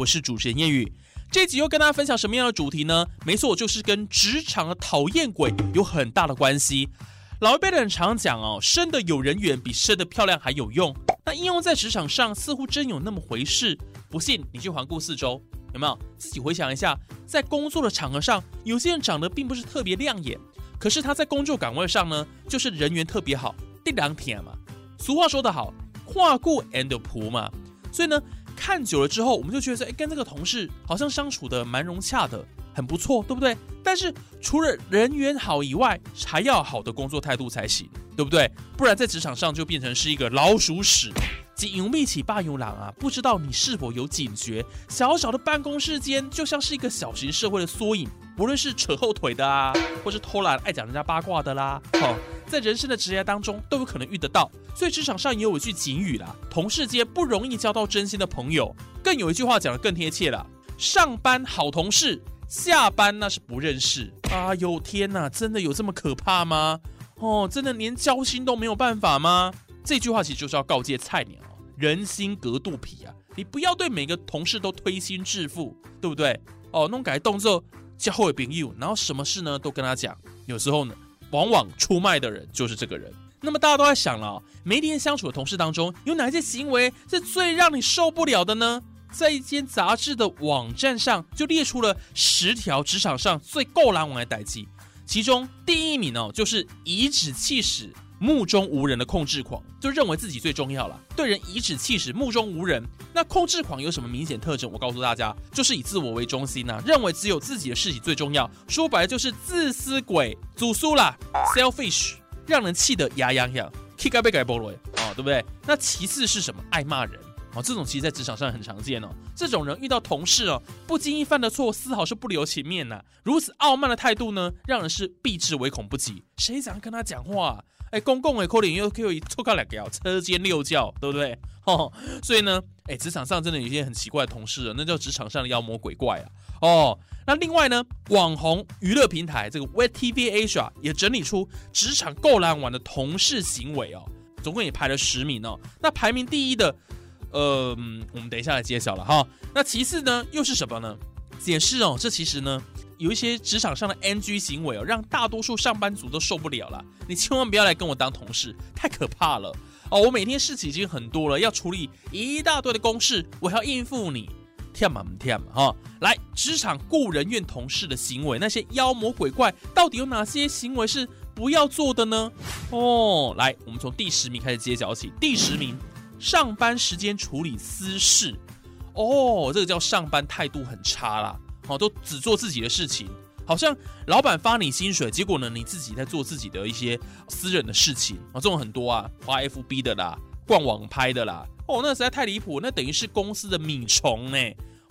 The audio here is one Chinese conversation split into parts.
我是主持人叶宇，这集又跟大家分享什么样的主题呢？没错，就是跟职场的讨厌鬼有很大的关系。老一辈的人常讲哦，生的有人缘比生的漂亮还有用。那应用在职场上，似乎真有那么回事。不信你去环顾四周，有没有？自己回想一下，在工作的场合上，有些人长得并不是特别亮眼，可是他在工作岗位上呢，就是人缘特别好，地两铁嘛。俗话说得好，跨过 and 仆嘛。所以呢。看久了之后，我们就觉得，哎，跟这个同事好像相处的蛮融洽的，很不错，对不对？但是除了人缘好以外，还要好的工作态度才行，对不对？不然在职场上就变成是一个老鼠屎。勇密起霸勇狼啊！不知道你是否有警觉？小小的办公室间就像是一个小型社会的缩影，不论是扯后腿的啊，或是偷懒爱讲人家八卦的啦，哦，在人生的职业当中都有可能遇得到。所以职场上也有一句警语啦：同事间不容易交到真心的朋友。更有一句话讲的更贴切了：上班好同事，下班那是不认识。啊呦天哪，真的有这么可怕吗？哦，真的连交心都没有办法吗？这句话其实就是要告诫菜鸟。人心隔肚皮啊！你不要对每个同事都推心置腹，对不对？哦，弄改动作叫后朋友，然后什么事呢都跟他讲。有时候呢，往往出卖的人就是这个人。那么大家都在想了，每天相处的同事当中，有哪些行为是最让你受不了的呢？在一间杂志的网站上就列出了十条职场上最够狼王的代际，其中第一名哦，就是颐指气使。目中无人的控制狂，就认为自己最重要了，对人颐指气使，目中无人。那控制狂有什么明显特征？我告诉大家，就是以自我为中心呐，认为只有自己的事情最重要。说白了就是自私鬼，祖苏啦，selfish，让人气得牙痒痒，kick 该被改菠萝啊，对不对？那其次是什么？爱骂人啊，这种其实在职场上很常见哦。这种人遇到同事哦，不经意犯的错，丝毫是不留情面呐。如此傲慢的态度呢，让人是避之唯恐不及。谁想跟他讲话？哎，公共的可能又可以错开来叫车间六教，对不对？哦，所以呢，哎，职场上真的有一些很奇怪的同事啊，那叫职场上的妖魔鬼怪啊。哦，那另外呢，网红娱乐平台这个 WeTV Asia 也整理出职场够难玩的同事行为哦，总共也排了十名哦。那排名第一的，呃，我们等一下来揭晓了哈。那其次呢，又是什么呢？解释哦，这其实呢。有一些职场上的 NG 行为哦，让大多数上班族都受不了了。你千万不要来跟我当同事，太可怕了哦！我每天事情已经很多了，要处理一大堆的公事，我还要应付你，天嘛天嘛哈！来，职场雇人怨同事的行为，那些妖魔鬼怪，到底有哪些行为是不要做的呢？哦，来，我们从第十名开始揭晓起。第十名，上班时间处理私事。哦，这个叫上班态度很差啦。哦，都只做自己的事情，好像老板发你薪水，结果呢，你自己在做自己的一些私人的事情啊，这种很多啊，花 FB 的啦，逛网拍的啦，哦，那实在太离谱，那等于是公司的米虫呢，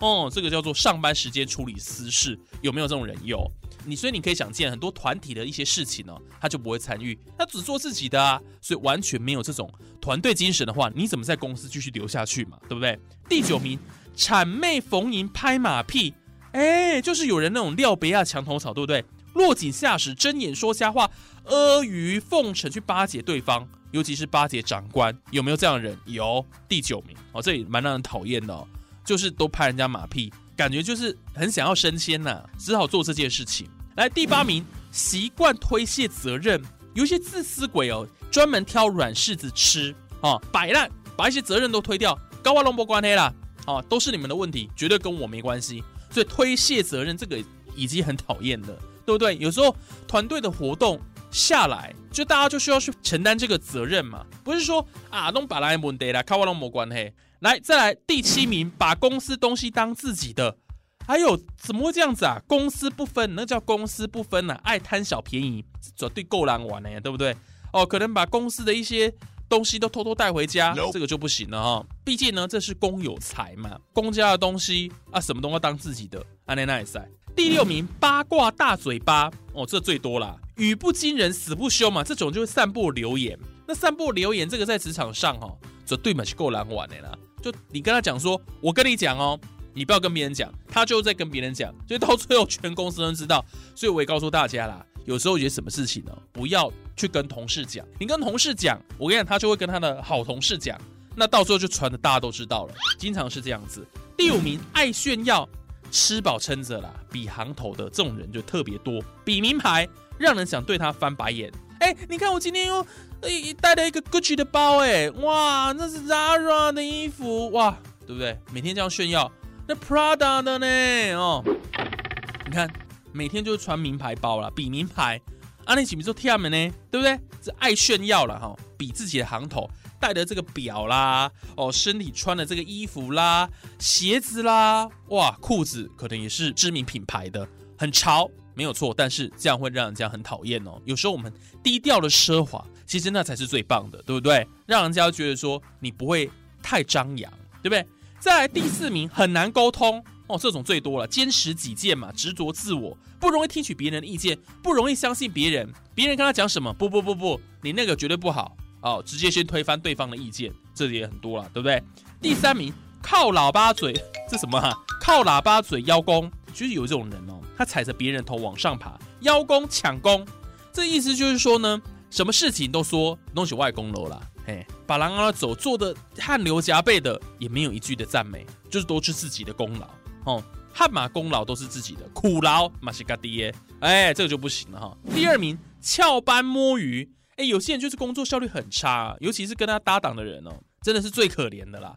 哦，这个叫做上班时间处理私事，有没有这种人有？你所以你可以想见，很多团体的一些事情呢，他就不会参与，他只做自己的啊，所以完全没有这种团队精神的话，你怎么在公司继续留下去嘛？对不对？第九名，谄媚逢迎拍马屁。哎，就是有人那种廖别亚墙头草，对不对？落井下石、睁眼说瞎话、阿谀奉承去巴结对方，尤其是巴结长官，有没有这样的人？有，第九名哦，这也蛮让人讨厌的，就是都拍人家马屁，感觉就是很想要升迁呐，只好做这件事情。来，第八名，习惯推卸责任，有一些自私鬼哦，专门挑软柿子吃啊，摆烂，把一些责任都推掉，高瓦龙波关黑啦，哦，都是你们的问题，绝对跟我没关系。所以推卸责任这个已经很讨厌了，对不对？有时候团队的活动下来，就大家就需要去承担这个责任嘛，不是说啊弄把来问题啦，靠我弄没关系。来，再来第七名，把公司东西当自己的，还有怎么会这样子啊？公司不分，那叫公司不分呐，爱贪小便宜，绝对够难玩的呀，对不对？哦，可能把公司的一些东西都偷偷带回家，这个就不行了哈。毕竟呢，这是公有财嘛，公家的东西啊，什么都要当自己的。安内奈塞第六名，八卦大嘴巴哦，这最多啦，语不惊人死不休嘛，这种就是散播流言。那散播流言这个在职场上哈，这对嘛是够难玩的啦。就你跟他讲说，我跟你讲哦。你不要跟别人讲，他就在跟别人讲，所以到最后全公司都知道。所以我也告诉大家啦，有时候有些什么事情呢，不要去跟同事讲。你跟同事讲，我跟你讲，他就会跟他的好同事讲，那到时候就传的大家都知道了。经常是这样子。第五名，爱炫耀，吃饱撑着啦，比行头的这种人就特别多，比名牌，让人想对他翻白眼。哎，你看我今天又带了一个 Gucci 的包，哎，哇，那是 Zara 的衣服，哇，对不对？每天这样炫耀。那 Prada 的呢？哦，你看，每天就是穿名牌包了，比名牌。阿内岂不是说 T M 呢？对不对？是爱炫耀了哈，比自己的行头，戴的这个表啦，哦，身体穿的这个衣服啦，鞋子啦，哇，裤子可能也是知名品牌的，很潮，没有错。但是这样会让人家很讨厌哦。有时候我们低调的奢华，其实那才是最棒的，对不对？让人家觉得说你不会太张扬，对不对？再来第四名很难沟通哦，这种最多了，坚持己见嘛，执着自我，不容易听取别人的意见，不容易相信别人。别人跟他讲什么，不不不不，你那个绝对不好哦，直接先推翻对方的意见，这也很多了，对不对？第三名靠喇叭嘴，这什么？靠喇叭嘴邀功，就是有这种人哦，他踩着别人头往上爬，邀功抢功，这意思就是说呢，什么事情都说弄起外功楼了。嘿，把狼拉走，做的汗流浃背的，也没有一句的赞美，就是都是自己的功劳哦。汗马功劳都是自己的，苦劳马西嘎爹，哎，这个就不行了哈。第二名翘班摸鱼，哎，有些人就是工作效率很差，尤其是跟他搭档的人哦，真的是最可怜的啦。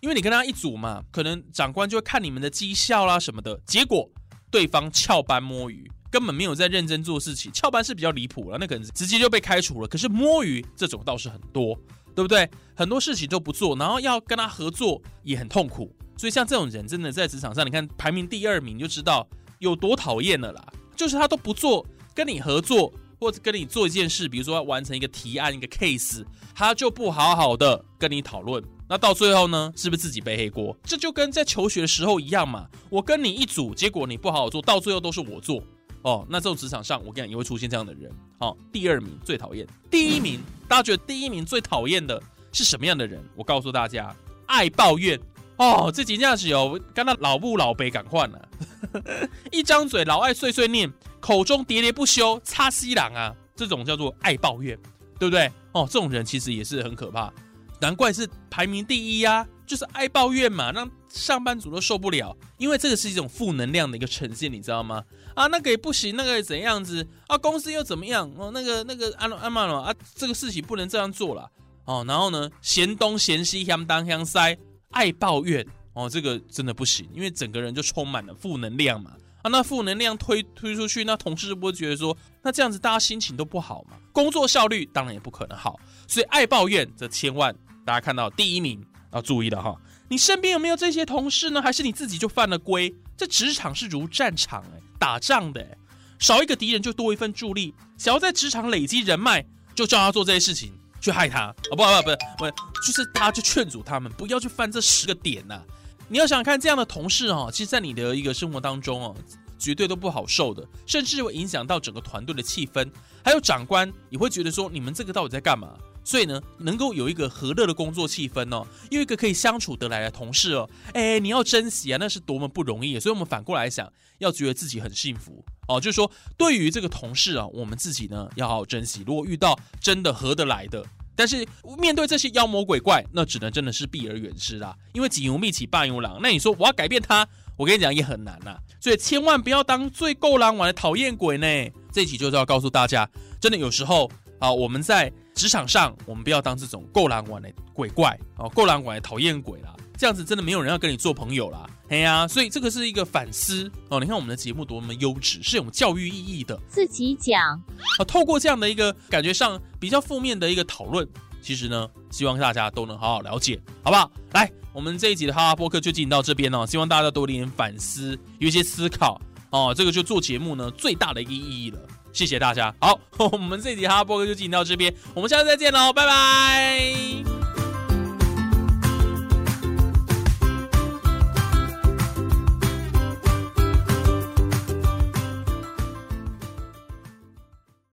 因为你跟他一组嘛，可能长官就会看你们的绩效啦什么的，结果对方翘班摸鱼。根本没有在认真做事情，翘班是比较离谱了，那可能直接就被开除了。可是摸鱼这种倒是很多，对不对？很多事情都不做，然后要跟他合作也很痛苦。所以像这种人，真的在职场上，你看排名第二名就知道有多讨厌了啦。就是他都不做跟你合作，或者跟你做一件事，比如说完成一个提案、一个 case，他就不好好的跟你讨论。那到最后呢，是不是自己背黑锅？这就跟在求学的时候一样嘛。我跟你一组，结果你不好好做，到最后都是我做。哦，那这种职场上，我跟你讲也会出现这样的人。好，第二名最讨厌，第一名，大家觉得第一名最讨厌的是什么样的人？我告诉大家，爱抱怨。哦，这几件事哦，跟那老不老辈赶换了，一张嘴老爱碎碎念，口中喋喋不休，擦西郎啊，这种叫做爱抱怨，对不对？哦，这种人其实也是很可怕，难怪是排名第一呀，就是爱抱怨嘛，让上班族都受不了，因为这个是一种负能量的一个呈现，你知道吗？啊，那个也不行，那个怎样子啊？公司又怎么样？哦，那个那个安安曼了啊，这个事情不能这样做了哦。然后呢，嫌东嫌西，相当相塞，爱抱怨哦，这个真的不行，因为整个人就充满了负能量嘛。啊，那负能量推推出去，那同事不会觉得说，那这样子大家心情都不好嘛？工作效率当然也不可能好。所以爱抱怨，这千万大家看到第一名要注意的哈。你身边有没有这些同事呢？还是你自己就犯了规？这职场是如战场哎。打仗的，少一个敌人就多一份助力。想要在职场累积人脉，就叫他做这些事情，去害他。哦，不不不不，就是他去劝阻他们，不要去犯这十个点呐。你要想想看，这样的同事哦，其实，在你的一个生活当中哦，绝对都不好受的，甚至会影响到整个团队的气氛。还有长官也会觉得说，你们这个到底在干嘛？所以呢，能够有一个和乐的工作气氛哦，有一个可以相处得来的同事哦，哎，你要珍惜啊，那是多么不容易。所以，我们反过来想，要觉得自己很幸福哦，就是说，对于这个同事啊，我们自己呢要好好珍惜。如果遇到真的合得来的，但是面对这些妖魔鬼怪，那只能真的是避而远之啦。因为锦无觅起，半无狼。那你说我要改变他，我跟你讲也很难呐。所以千万不要当最够狼玩的讨厌鬼呢。这一期就是要告诉大家，真的有时候啊，我们在。职场上，我们不要当这种够狼玩的鬼怪哦，够狼玩的讨厌鬼啦，这样子真的没有人要跟你做朋友啦。哎呀，所以这个是一个反思哦。你看我们的节目多么优质，是有教育意义的。自己讲啊，透过这样的一个感觉上比较负面的一个讨论，其实呢，希望大家都能好好了解，好不好？来，我们这一集的哈哈播客就进行到这边哦，希望大家多一点反思，有一些思考哦。这个就做节目呢最大的一个意义了。谢谢大家。好，我们这集哈波哥就进行到这边，我们下次再见喽，拜拜。